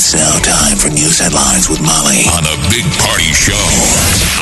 It's now time for news headlines with Molly on a big party show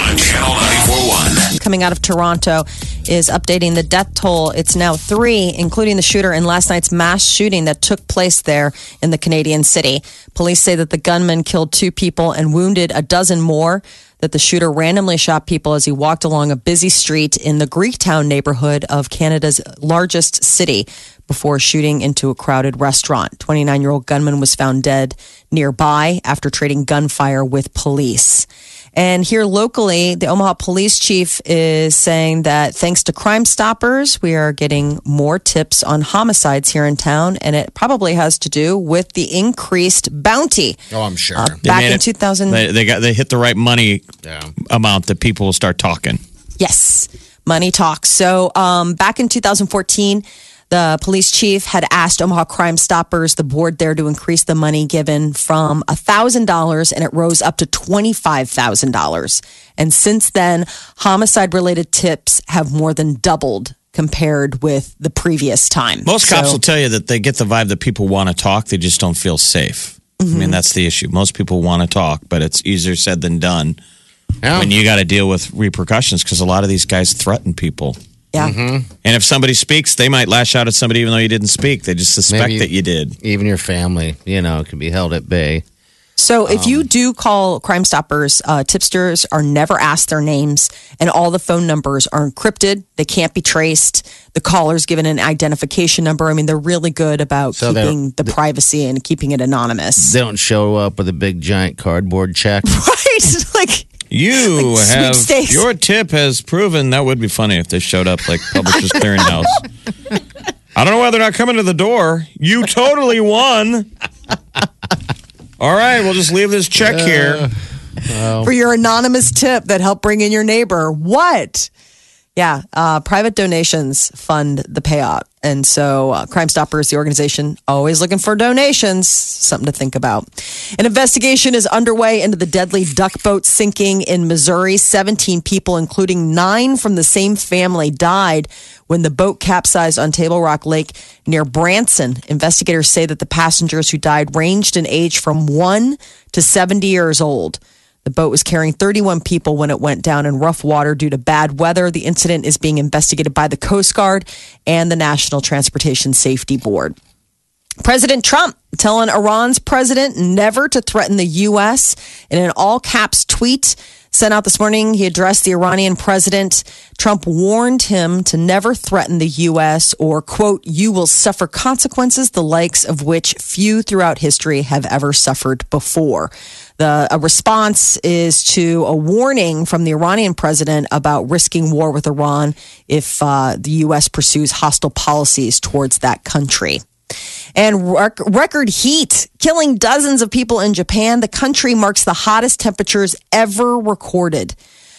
on Channel 941. coming out of Toronto is updating the death toll. It's now three, including the shooter in last night's mass shooting that took place there in the Canadian city. Police say that the gunman killed two people and wounded a dozen more. That the shooter randomly shot people as he walked along a busy street in the Greektown neighborhood of Canada's largest city before shooting into a crowded restaurant. 29 year old gunman was found dead nearby after trading gunfire with police. And here locally, the Omaha police chief is saying that thanks to Crime Stoppers, we are getting more tips on homicides here in town. And it probably has to do with the increased bounty. Oh, I'm sure. Uh, back in it- 2000. They, they got they hit the right money Yeah. amount that people will start talking. Yes, money talks. So um, back in 2014, the police chief had asked Omaha Crime Stoppers, the board there, to increase the money given from $1,000 and it rose up to $25,000. And since then, homicide related tips have more than doubled compared with the previous time. Most cops So- will tell you that they get the vibe that people want to talk, they just don't feel safe. I Mm-hmm. mean, that's the issue. Most people want to talk, but it's easier said than done Yeah. when you got to deal with repercussions because a lot of these guys threaten people. Yeah. And if somebody speaks, they might lash out at somebody even though you didn't speak. They just suspect Maybe- that you did. Even your family, you know, can be held at bay. So if you do call Crime Stoppers, uh, tipsters are never asked their names, and all the phone numbers are encrypted. They can't be traced. The caller's given an identification number. I mean, they're really good about So keeping the privacy and keeping it anonymous. They don't show up with a big giant cardboard check. right? like, You Like have sweepstakes. your tip has proven that would be funny if they showed up like Publishers Clearinghouse. I don't know why they're not coming to the door. You totally won. All right, we'll just leave this check here. for your anonymous tip that helped bring in your neighbor. What? Yeah, uh, private donations fund the payout. And so, uh, Crime Stoppers, the organization, always looking for donations. Something to think about. An investigation is underway into the deadly duck boat sinking in Missouri. 17 people, including nine from the same family, died when the boat capsized on Table Rock Lake near Branson. Investigators say that the passengers who died ranged in age from 1 to 70 years old. The boat was carrying 31 people when it went down in rough water due to bad weather. The incident is being investigated by the Coast Guard and the National Transportation Safety Board. President Trump telling Iran's president never to threaten the U.S. In an all caps tweet sent out this morning, he addressed the Iranian president. Trump warned him to never threaten the U.S. or, quote, you will suffer consequences the likes of which few throughout history have ever suffered before. The a response is to a warning from the Iranian president about risking war with Iran if uh, the U.S. pursues hostile policies towards that country. And rec- record heat killing dozens of people in Japan. The country marks the hottest temperatures ever recorded.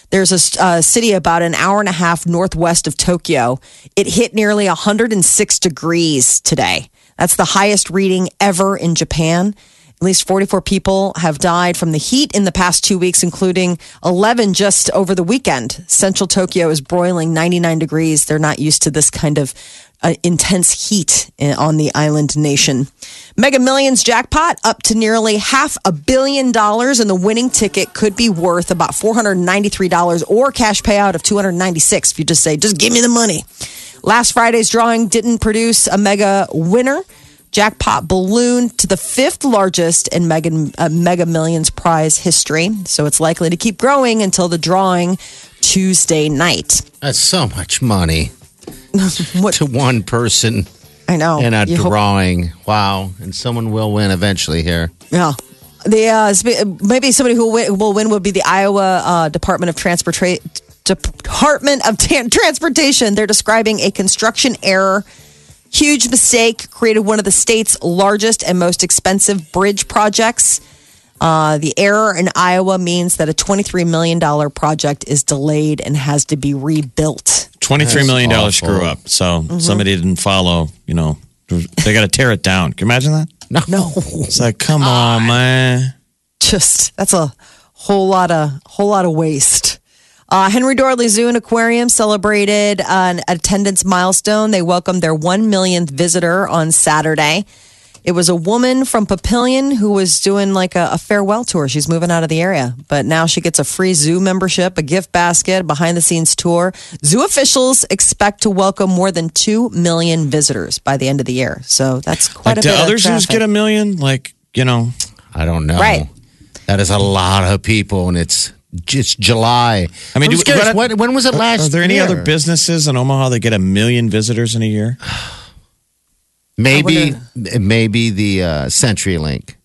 There's a uh, city about an hour and a half northwest of Tokyo. It hit nearly 106 degrees today. That's the highest reading ever in Japan. At least 44 people have died from the heat in the past two weeks, including 11 just over the weekend. Central Tokyo is broiling 99 degrees. They're not used to this kind of uh, intense heat on the island nation. Mega Millions jackpot up to nearly half a billion dollars, and the winning ticket could be worth about $493 or cash payout of 296 if you just say, just give me the money. Last Friday's drawing didn't produce a mega winner. Jackpot ballooned to the fifth largest in Mega, uh, Mega Millions prize history. So it's likely to keep growing until the drawing Tuesday night. That's so much money What to one person I know. in a You hope- drawing. Wow. And someone will win eventually here. Yeah. The uh, maybe somebody who will win, will win would be the Iowa uh, Department of Transportation. Department of Tan- Transportation. They're describing a construction error Huge mistake. Created one of the state's largest and most expensive bridge projects. Uh, the error in Iowa means that a $23 million project is delayed and has to be rebuilt. $23 million awful. screw up. So Mm-hmm. somebody didn't follow, you know, they got to tear it down. Can you imagine that? No. No, It's like, come on, man. just that's a whole lot of whole lot of waste. Uh, Henry Dorley Zoo and Aquarium celebrated an attendance milestone. They welcomed their one millionth visitor on Saturday. It was a woman from Papillion who was doing like a, a farewell tour. She's moving out of the area, but now she gets a free zoo membership, a gift basket, behind the scenes tour. Zoo officials expect to welcome more than 2 million visitors by the end of the year. So that's quite Like, a do bit other of zoos get a million? Like, you know, I don't know. Right. That is a lot of people, and it's just July. I mean, do- curious, what- when, when was it last? are there any year? other businesses in Omaha that get a million visitors in a year? Maybe, maybe the uh, CenturyLink.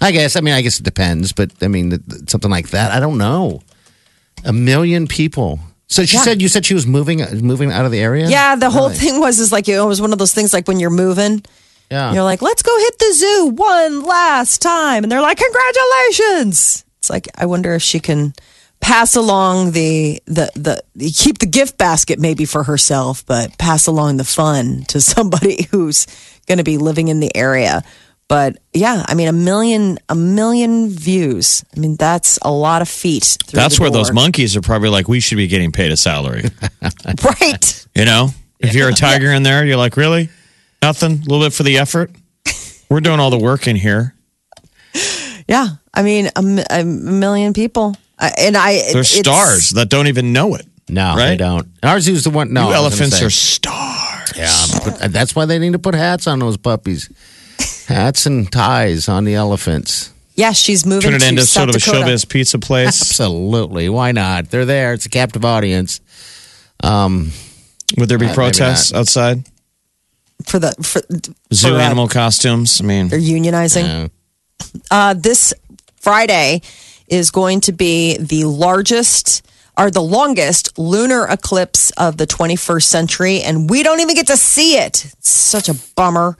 I guess. I mean, I guess it depends, but I mean, th- th- something like that. I don't know. A million people. So she Yeah. said you said she was moving moving out of the area. Yeah, the whole Really? thing was is like it was one of those things like when you're moving, Yeah. you're like, let's go hit the zoo one last time, and they're like, congratulations. It's like I wonder if she can pass along the the the keep the gift basket maybe for herself, but pass along the fun to somebody who's going to be living in the area. But yeah, I mean a million a million views. I mean that's a lot of feet. That's the where those monkeys are probably like, we should be getting paid a salary. right. You know, if you're a tiger in there, you're like, really? Nothing? A little bit for the effort? We're doing all the work in here. Yeah, I mean a, a million people, I- and I There's it's- stars that don't even know it. no, Right? they don't. Ours is the one. No, you I was gonna elephants are stars. Yeah, but that's why they need to put hats on those puppies. Hats and ties on the elephants. Yeah, she's moving Turn it to into South sort of a showbiz pizza place Absolutely. Why not? They're there. It's a captive audience. Would there be Uh, maybe protests outside? for the for, Zoo for, uh, animal costumes? I mean, They're unionizing. Yeah. Uh, this Friday is going to be the largest or the longest lunar eclipse of the 21st century, and we don't even get to see it. It's such a bummer.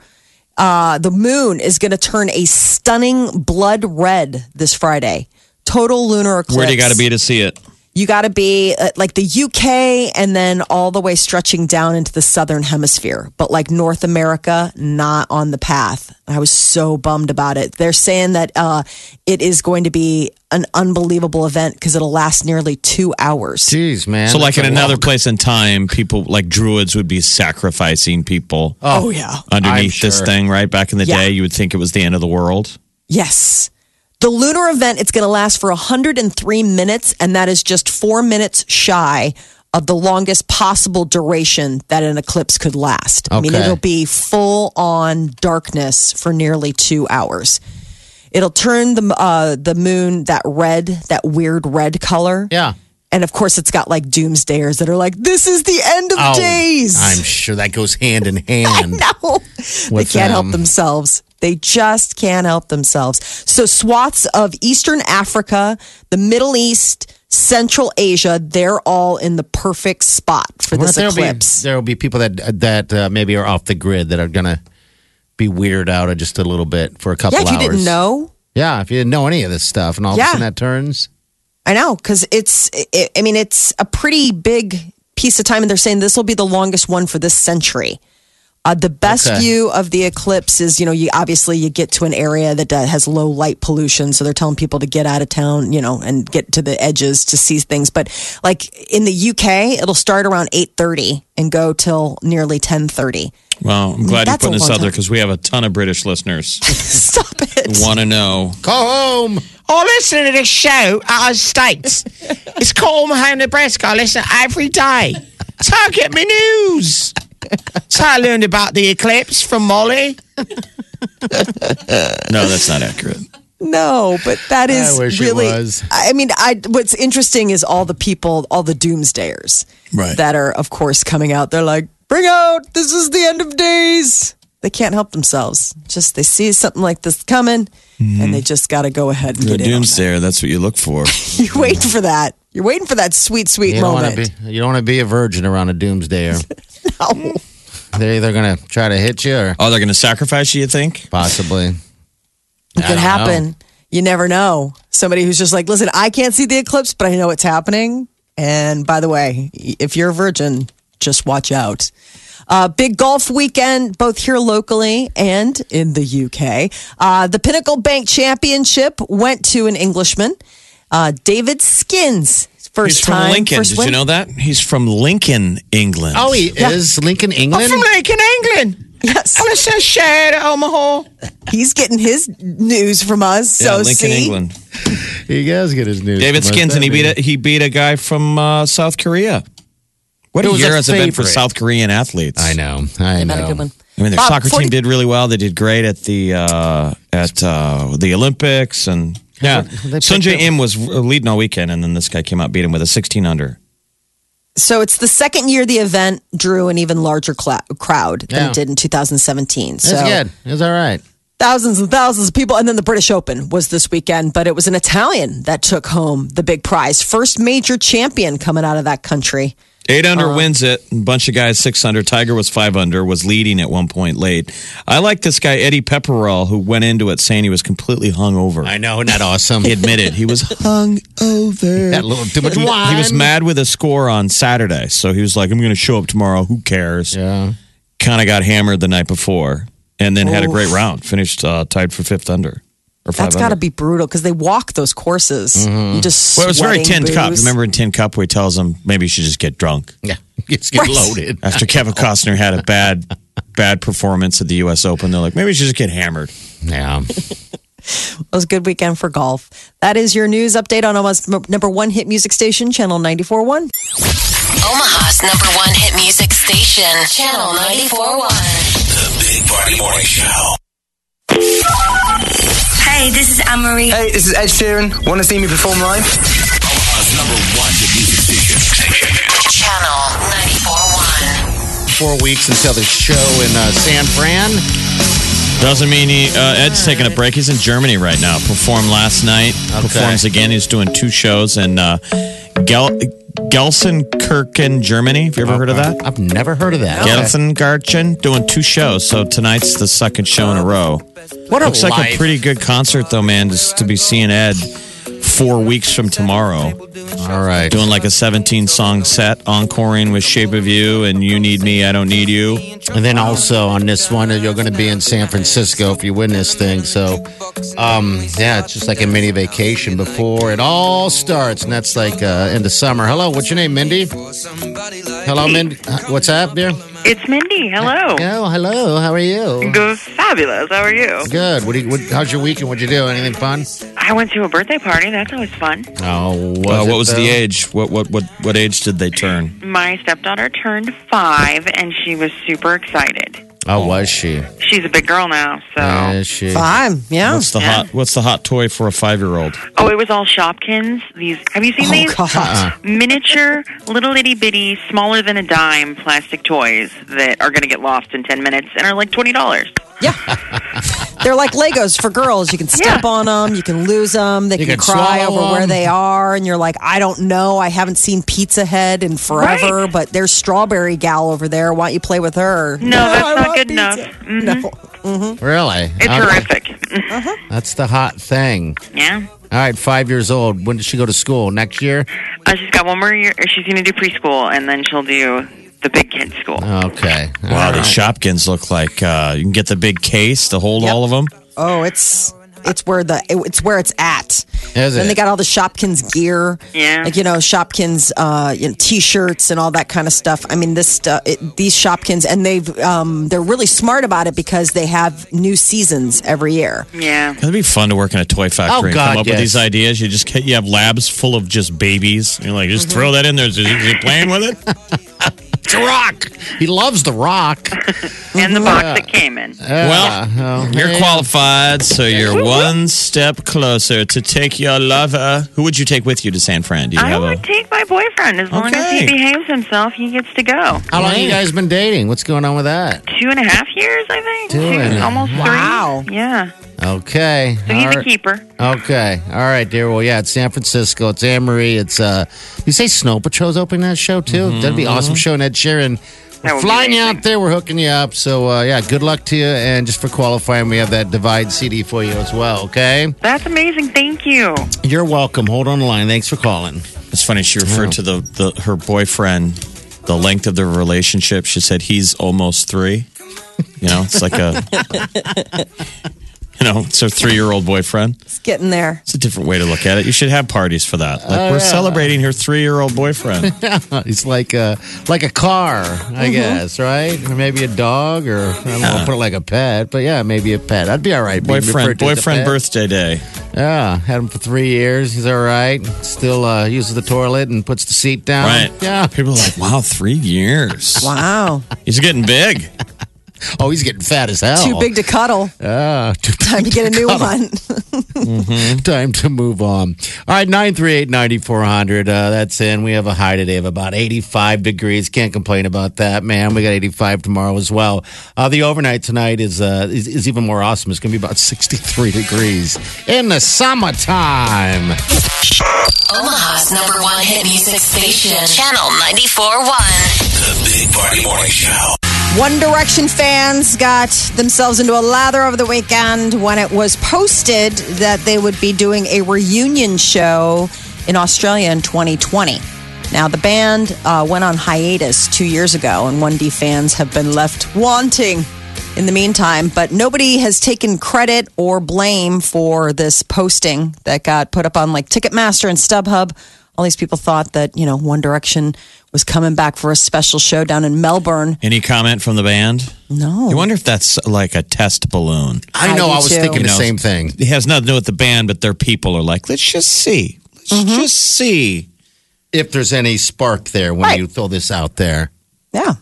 Uh, the moon is going to turn a stunning blood red this Friday. Total lunar eclipse. where do you got to be to see it? You got to be uh, like the UK and then all the way stretching down into the southern hemisphere. But like North America, not on the path. I was so bummed about it. They're saying that uh, it is going to be an unbelievable event because it'll last nearly two hours. Jeez, man. So, like in That's another long- place in time, people like druids would be sacrificing people Oh, yeah. underneath I'm this sure. thing, right? Back in the Yeah. day, you would think it was the end of the world. Yes. The lunar event, it's going to last for 103 minutes, and that is just four minutes shy of the longest possible duration that an eclipse could last. I mean, it'll be full on darkness for nearly two hours. It'll turn the uh, the moon that red, that weird red color. Yeah. And of course, it's got like doomsdayers that are like, "This is the end of Oh, days." I'm sure that goes hand in hand. No, they can't help themselves. They just can't help themselves. So, swaths of Eastern Africa, the Middle East, Central Asia, they're all in the perfect spot for this there'll eclipse. Be, there'll be people that that uh, maybe are off the grid that are gonna be weirded out just a little bit for a couple yeah, if you didn't know, Yeah, if you didn't know any of this stuff, and all of a sudden that turns. I know because it's. It, I mean, it's a pretty big piece of time, and they're saying this will be the longest one for this century. Uh, the best Okay. view of the eclipse is, you know, you obviously you get to an area that uh, has low light pollution, so they're telling people to get out of town, you know, and get to the edges to see things. But like in the UK, it'll start around eight thirty and go till nearly ten thirty. Well, I'm glad you're That's a putting this out there because we have a ton of British listeners Stop it! want to know. Go home. I listen to this show out of the States. it's called My Home Nebraska. I listen every day. That's how I my news. That's how I learned about the eclipse from Molly. No, that's not accurate. No, but that is wish it really. was. I mean, I what's interesting is all the people, all the doomsdayers, Right. That are, of course, coming out. They're like, "Bring out! This is the end of days." They can't help themselves. Just they see something like this coming, and mm-hmm. they just got to go ahead and The get in. on doomsdayer, that's what you look for. You're waiting for that. You're waiting for that sweet, sweet You don't want moment. to be. You don't want to be a virgin around a doomsdayer. No. They're either going to try to hit you or Oh, they're going to sacrifice you, you think? possibly. It could don't happen. You never know. Somebody who's just like, listen, I can't see the eclipse, but I know it's happening. And by the way, if you're a virgin, just watch out. Uh, big golf weekend, both here locally and in the UK. Uh, the Pinnacle Bank Championship went to an Englishman, uh, David Skinns. First He's from. Lincoln. first Did win. you know that? He's from Lincoln, England. Oh, he is Lincoln, England. From Lincoln, England. Yes. Well, it's a share at Omaha. He's getting his news from us. yeah, so Lincoln, see, England. he does get his news. David from us, Skinns, and he doesn't beat a, he beat a guy from uh, South Korea. What Who a was year a has it been for favorite? South Korean athletes? I know. I Not a know. good one. I mean, their Bob, soccer 40 team did really well. They did great at the uh, at uh, the Olympics, and yeah, They Sun picked Jae up- Im was uh, leading all weekend, and then this guy came out beat him with a 16 under. So it's the second year the event drew an even larger cla- crowd than Yeah. it did in 2017. So That's good. It's all right. thousands and thousands of people. And then the British Open was this weekend, but it was an Italian that took home the big prize. First major champion coming out of that country. Eight under Uh-huh. wins it. A bunch of guys six under. Tiger was five under. Was leading at one point late. I like this guy Eddie Pepperell who went into it saying he was completely hungover. I know. Isn't awesome? He admitted he was hung over. Had a little too much He, wine. he was mad with a score on Saturday, so he was like, "I'm going to show up tomorrow. Who cares?" Yeah. Kind of got hammered the night before, and then had a great round. Finished uh, tied for fifth under That's got to be brutal because they walk those courses. You mm-hmm. just Well, it was very sweating tin cup. Remember in tin cup where he tells him maybe you should just get drunk Yeah. It's get Right. loaded. after Kevin Costner had a bad, bad performance at the U.S. Open. They're like, maybe you should just get hammered. Yeah. It was a good weekend for golf. That is your news update on Omaha's number one hit music station, Channel 94.1. Omaha's number one hit music station, Channel 94.1. The Big Party Morning Show. Hey, this is Anne Marie. Hey, this is Ed Sheeran. Want to see me perform live? Omaha's number one hit music station. Channel 94.1. Four weeks until the show in uh, San Fran. Doesn't mean he, uh, Ed's taking a break. He's in Germany right now. Performed last night. Okay. Performs again. He's doing two shows and. uh, Gel- Gelsenkirchen, Germany. Have you ever heard of that? I've never heard of that. Gelsenkirchen doing two shows. So tonight's the second show in a row. What a Looks like a pretty good concert though, man. Just to be seeing Ed four weeks from tomorrow, All right. doing like a 17 song set, encoring with "Shape of You" and "You Need Me, I Don't Need You." And then also on this one, you're going to be in San Francisco if you win this thing. So, um, yeah, it's just like a mini vacation before it all starts. And that's like uh, in the summer. Hello, what's your name, Mindy? Hello, Mindy. What's up, dear? It's Mindy. Hello. Oh, hello. How are you? Good, fabulous. How are you? Good. What do you, what, how's your weekend? What'd you do? Anything fun? I went to a birthday party. That's always fun. Oh, was Uh, it, what was the age? What what what what age did they turn? My stepdaughter turned five, and she was super excited. Oh, was she? She's a big girl now, so. Is she? Fine. Yeah. What's the hot What's the hot toy for a five year old? Oh, it was all Shopkins. These have you seen Oh, these God. Uh-uh. miniature, little itty bitty, smaller than a dime plastic toys that are going to get lost in ten minutes and are like twenty dollars? Yeah. They're like Legos for girls. You can step Yeah. on them, you can lose them, they You can, can cry swallow over where they are, and you're like, I don't know. I haven't seen Pizza Head in forever, Right. but there's Strawberry Gal over there. Why don't you play with her? No, that's I not good pizza. enough. Mhm. No. Really? It's Okay. horrific. That's the hot thing. yeah. All right, five years old. When does she go to school? Next year? Uh, she's got one more year. She's going to do preschool, and then she'll do the big kid school. Okay. All Wow, right. these Shopkins look like uh, you can get the big case to hold Yep. all of them. Oh, it's it's where the it's where it's at. Is Then it? they got all the Shopkins gear, Yeah. like you know Shopkins, uh, you know, t-shirts and all that kind of stuff. I mean, this stuff, it, these Shopkins, and they've um, they're really smart about it because they have new seasons every year. Yeah. It'd be fun to work in a toy factory Oh, and God, come up yes. with these ideas. You just you have labs full of just babies. You're like, just throw that in there. Is he, is he playing with it? It's a rock. He loves the rock. And the box it came in. well, oh, you're yeah. qualified, so you're one step closer to take your lover. Who would you take with you to San Fran? Do you I have would a? take my boyfriend as long as Okay. he behaves himself. He gets to go. How long you guys been dating? What's going on with that? Two and a half years, I think. Two and a- almost Wow. three. Yeah. Okay. So he's All a keeper. Okay. All right, dear. Well, yeah, it's San Francisco. It's Anne Marie. It's uh you say Snow Patrol's opening that show too? That'd be awesome show. And Ed Sheeran That would be Flying you out there, we're hooking you up. So, uh, yeah, good luck to you. And just for qualifying, we have that Divide CD for you as well, okay? That's amazing. Thank you. You're welcome. Hold on the line. Thanks for calling. It's funny. She referred to the, the her boyfriend, the length of their relationship. She said he's almost three. You know, it's like a, you know, it's her three year old boyfriend. It's getting there. It's a different way to look at it. You should have parties for that. Like Oh, we're yeah. celebrating her three year old boyfriend. It's like a, like a car, I guess, right? Or maybe a dog, or I don't know, I'll put it like a pet. But yeah, maybe a pet. I'd be all right. boyfriend, referred to as a boyfriend birthday day. Yeah, had him for three years. He's all right. Still uh, uses the toilet and puts the seat down. Right. Yeah. People are like, wow, three years. Wow. He's getting big. Oh, he's getting fat as hell. Too big to cuddle. Ah, too big Time to get a new one. Time to move on. All right, 938 9400. Uh, that's in. We have a high today of about 85 degrees. Can't complain about that, man. We got 85 tomorrow as well. Uh, the overnight tonight is, uh, is is even more awesome. It's going to be about 63 degrees in the summertime. Omaha's number one hit music station. Channel 94.1. The Big Party Morning Show. One Direction fans got themselves into a lather over the weekend when it was posted that they would be doing a reunion show in Australia in 2020. Now, the band uh, went on hiatus two years ago, and 1D fans have been left wanting in the meantime. But nobody has taken credit or blame for this posting that got put up on like Ticketmaster and StubHub. All these people thought that, you know, One Direction was coming back for a special show down in Melbourne. Any comment from the band? No. You wonder if that's like a test balloon. I I know, do I was too. thinking You the know, same thing. It has nothing to do with the band, but their people are like, let's just see. Let's Mm-hmm. just see. If there's any spark there when Right. you throw this out there. Yeah.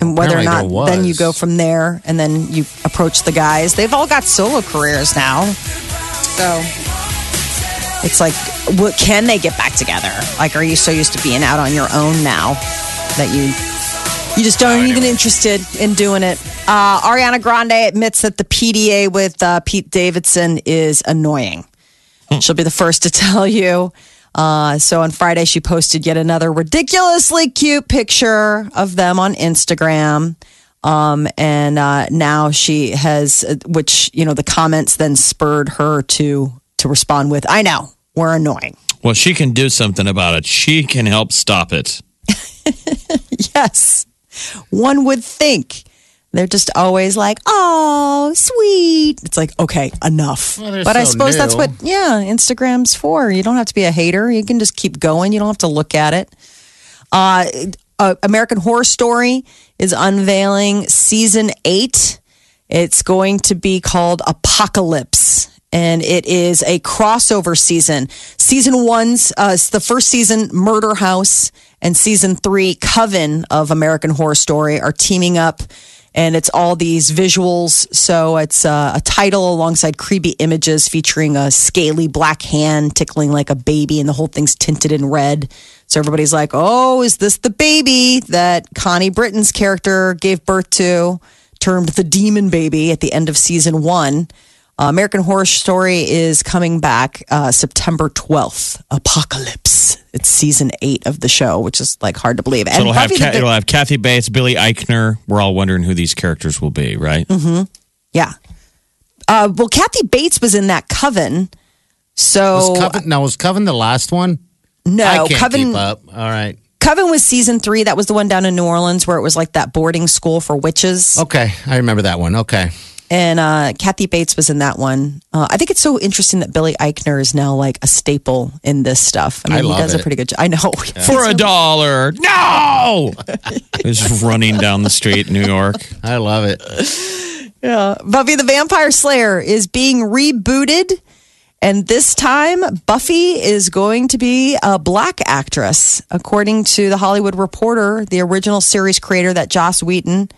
And whether or not then you go from there and then you approach the guys. They've all got solo careers now. So it's like, what, can they get back together? Like, are you so used to being out on your own now that you you just aren't even interested in doing it? Uh, Ariana Grande admits that the PDA with uh, Pete Davidson is annoying. She'll be the first to tell you. Uh, so on Friday, she posted yet another ridiculously cute picture of them on Instagram. Um, and uh, now she has, uh, which you know, the comments then spurred her to to respond with, "I know we're annoying." Well, she can do something about it. She can help stop it. Yes, one would think. They're just always like, "Oh, sweet." It's like, okay, enough. Well, they're but I so suppose that's what, yeah, Instagram's for. You don't have to be a hater. You can just keep going. You don't have to look at it. Uh, uh, American Horror Story is unveiling season eight. It's going to be called Apocalypse. And it is a crossover season. Season one's uh, the first season, Murder House, and season three, Coven of American Horror Story, are teaming up, and it's all these visuals. So it's uh, a title alongside creepy images featuring a scaly black hand tickling like a baby, and the whole thing's tinted in red. So everybody's like, "Oh, is this the baby that Connie Britton's character gave birth to?" Termed the Demon Baby at the end of season one. Uh, American Horror Story is coming back uh, September 12th. Apocalypse. It's season eight of the show, which is like hard to believe. So it'll have, Buffy the Ca- it'll have Kathy Bates, Billy Eichner. We're all wondering who these characters will be, right? Mm-hmm. yeah. Uh, well, Kathy Bates was in that Coven. So Was Coven, now, was Coven the last one? no, I can't Coven. keep up. All right. Coven was season three. That was the one down in New Orleans where it was like that boarding school for witches. Okay. I remember that one. Okay. And uh, Kathy Bates was in that one. Uh, I think it's so interesting that Billy Eichner is now like a staple in this stuff. I mean, I he love does a pretty good job. I know. For a dollar. No! He's running down the street in New York. I love it. Yeah. Buffy the Vampire Slayer is being rebooted. And this time, Buffy is going to be a black actress. According to the Hollywood Reporter, the original series creator, that Joss Whedon,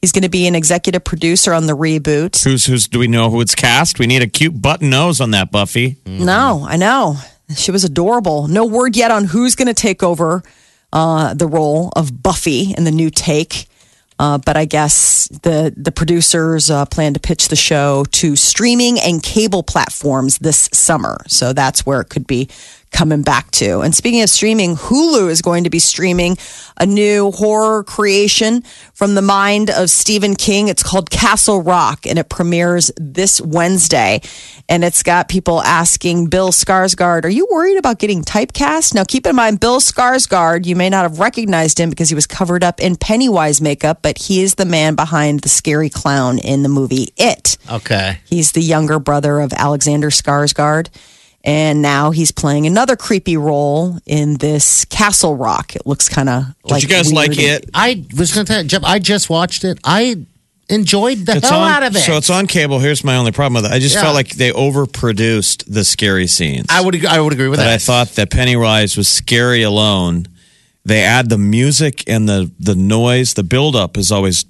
he's going to be an executive producer on the reboot. Who's who's? Do we know who it's cast? We need a cute button nose on that Buffy. No, I know. She was adorable. No word yet on who's going to take over uh, the role of Buffy in the new take. Uh, but I guess the the producers uh, plan to pitch the show to streaming and cable platforms this summer. So that's where it could be coming back to. And speaking of streaming, Hulu is going to be streaming a new horror creation from the mind of Stephen King. It's called Castle Rock and it premieres this Wednesday. And it's got people asking Bill Skarsgård, Are you worried about getting typecast? Now, keep in mind, Bill Skarsgård, you may not have recognized him because he was covered up in Pennywise makeup, but he is the man behind the scary clown in the movie It. Okay. He's the younger brother of Alexander Skarsgård. And now he's playing another creepy role in this Castle Rock. It looks kind of like. Did you guys like it? I was going to tell you, Jeff, I just watched it. I enjoyed the hell on, out of it. So it's on cable. Here's my only problem with it. I just Yeah. felt like they overproduced the scary scenes. I would I would agree with that I thought that Pennywise was scary alone. They add the music and the the noise. The buildup is always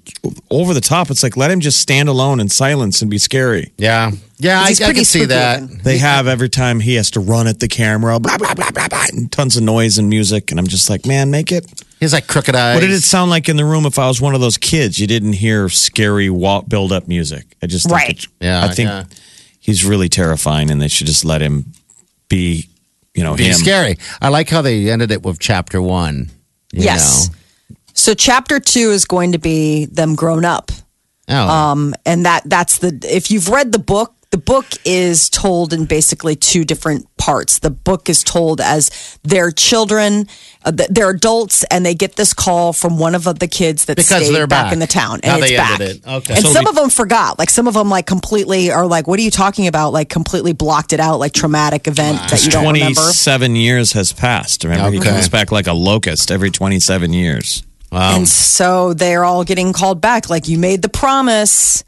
over the top. It's like let him just stand alone in silence and be scary. yeah. Yeah, I, I pretty can see that. They have every time he has to run at the camera, blah blah blah blah blah, and tons of noise and music. And I'm just like, man, make it. He's like crooked eyes. What did it sound like in the room if I was one of those kids? You didn't hear scary wa- build up music. I just think Right. it- Yeah, I think yeah. he's really terrifying, and they should just let him be. You know, Be him. scary. I like how they ended it with chapter one. you Yes. So chapter two is going to be them grown up. Oh. Um, and that that's the if you've read the book, the book is told in basically two different parts. The book is told as their children, uh, th- they're adults, and they get this call from one of the kids that Because stayed they're back, back. in the town, How and it's they back. ended it. Okay. And So some we- of them forgot. Like some of them, like completely are like, "What are you talking about?" Like completely blocked it out, like traumatic event that you don't remember. 27 years has passed. Remember, he comes back like a locust every 27 years. wow. And so they're all getting called back. Like you made the promise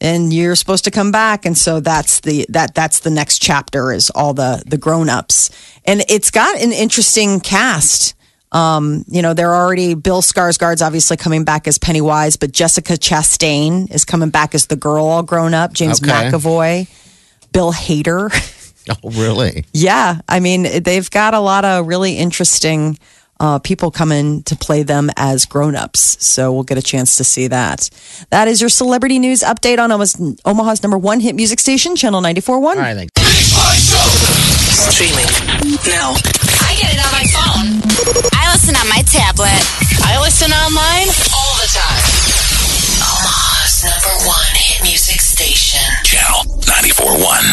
and you're supposed to come back. And so that's the that that's the next chapter is all the the grown ups. And it's got an interesting cast. Um, you know, they're already Bill Skarsgård's obviously coming back as Pennywise, but Jessica Chastain is coming back as the girl all grown up. James Okay. McAvoy, Bill Hader. oh, really? Yeah, I mean, they've got a lot of really interesting uh, people come in to play them as grown-ups. So we'll get a chance to see that. That is your celebrity news update on almost omaha's number one hit music station channel 94.1 all right thanks. Streaming. Now. I get it on my phone. I listen on my tablet. I listen online. All the time. Omaha's number one hit music station. Channel 94.1